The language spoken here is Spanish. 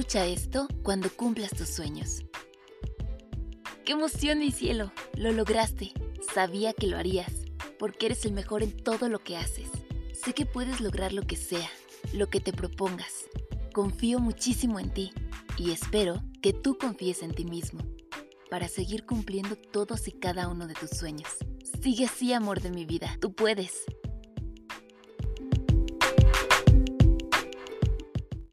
Escucha esto cuando cumplas tus sueños. ¡Qué emoción, mi cielo! Lo lograste. Sabía que lo harías, porque eres el mejor en todo lo que haces. Sé que puedes lograr lo que sea, lo que te propongas. Confío muchísimo en ti y espero que tú confíes en ti mismo para seguir cumpliendo todos y cada uno de tus sueños. Sigue así, amor de mi vida. Tú puedes.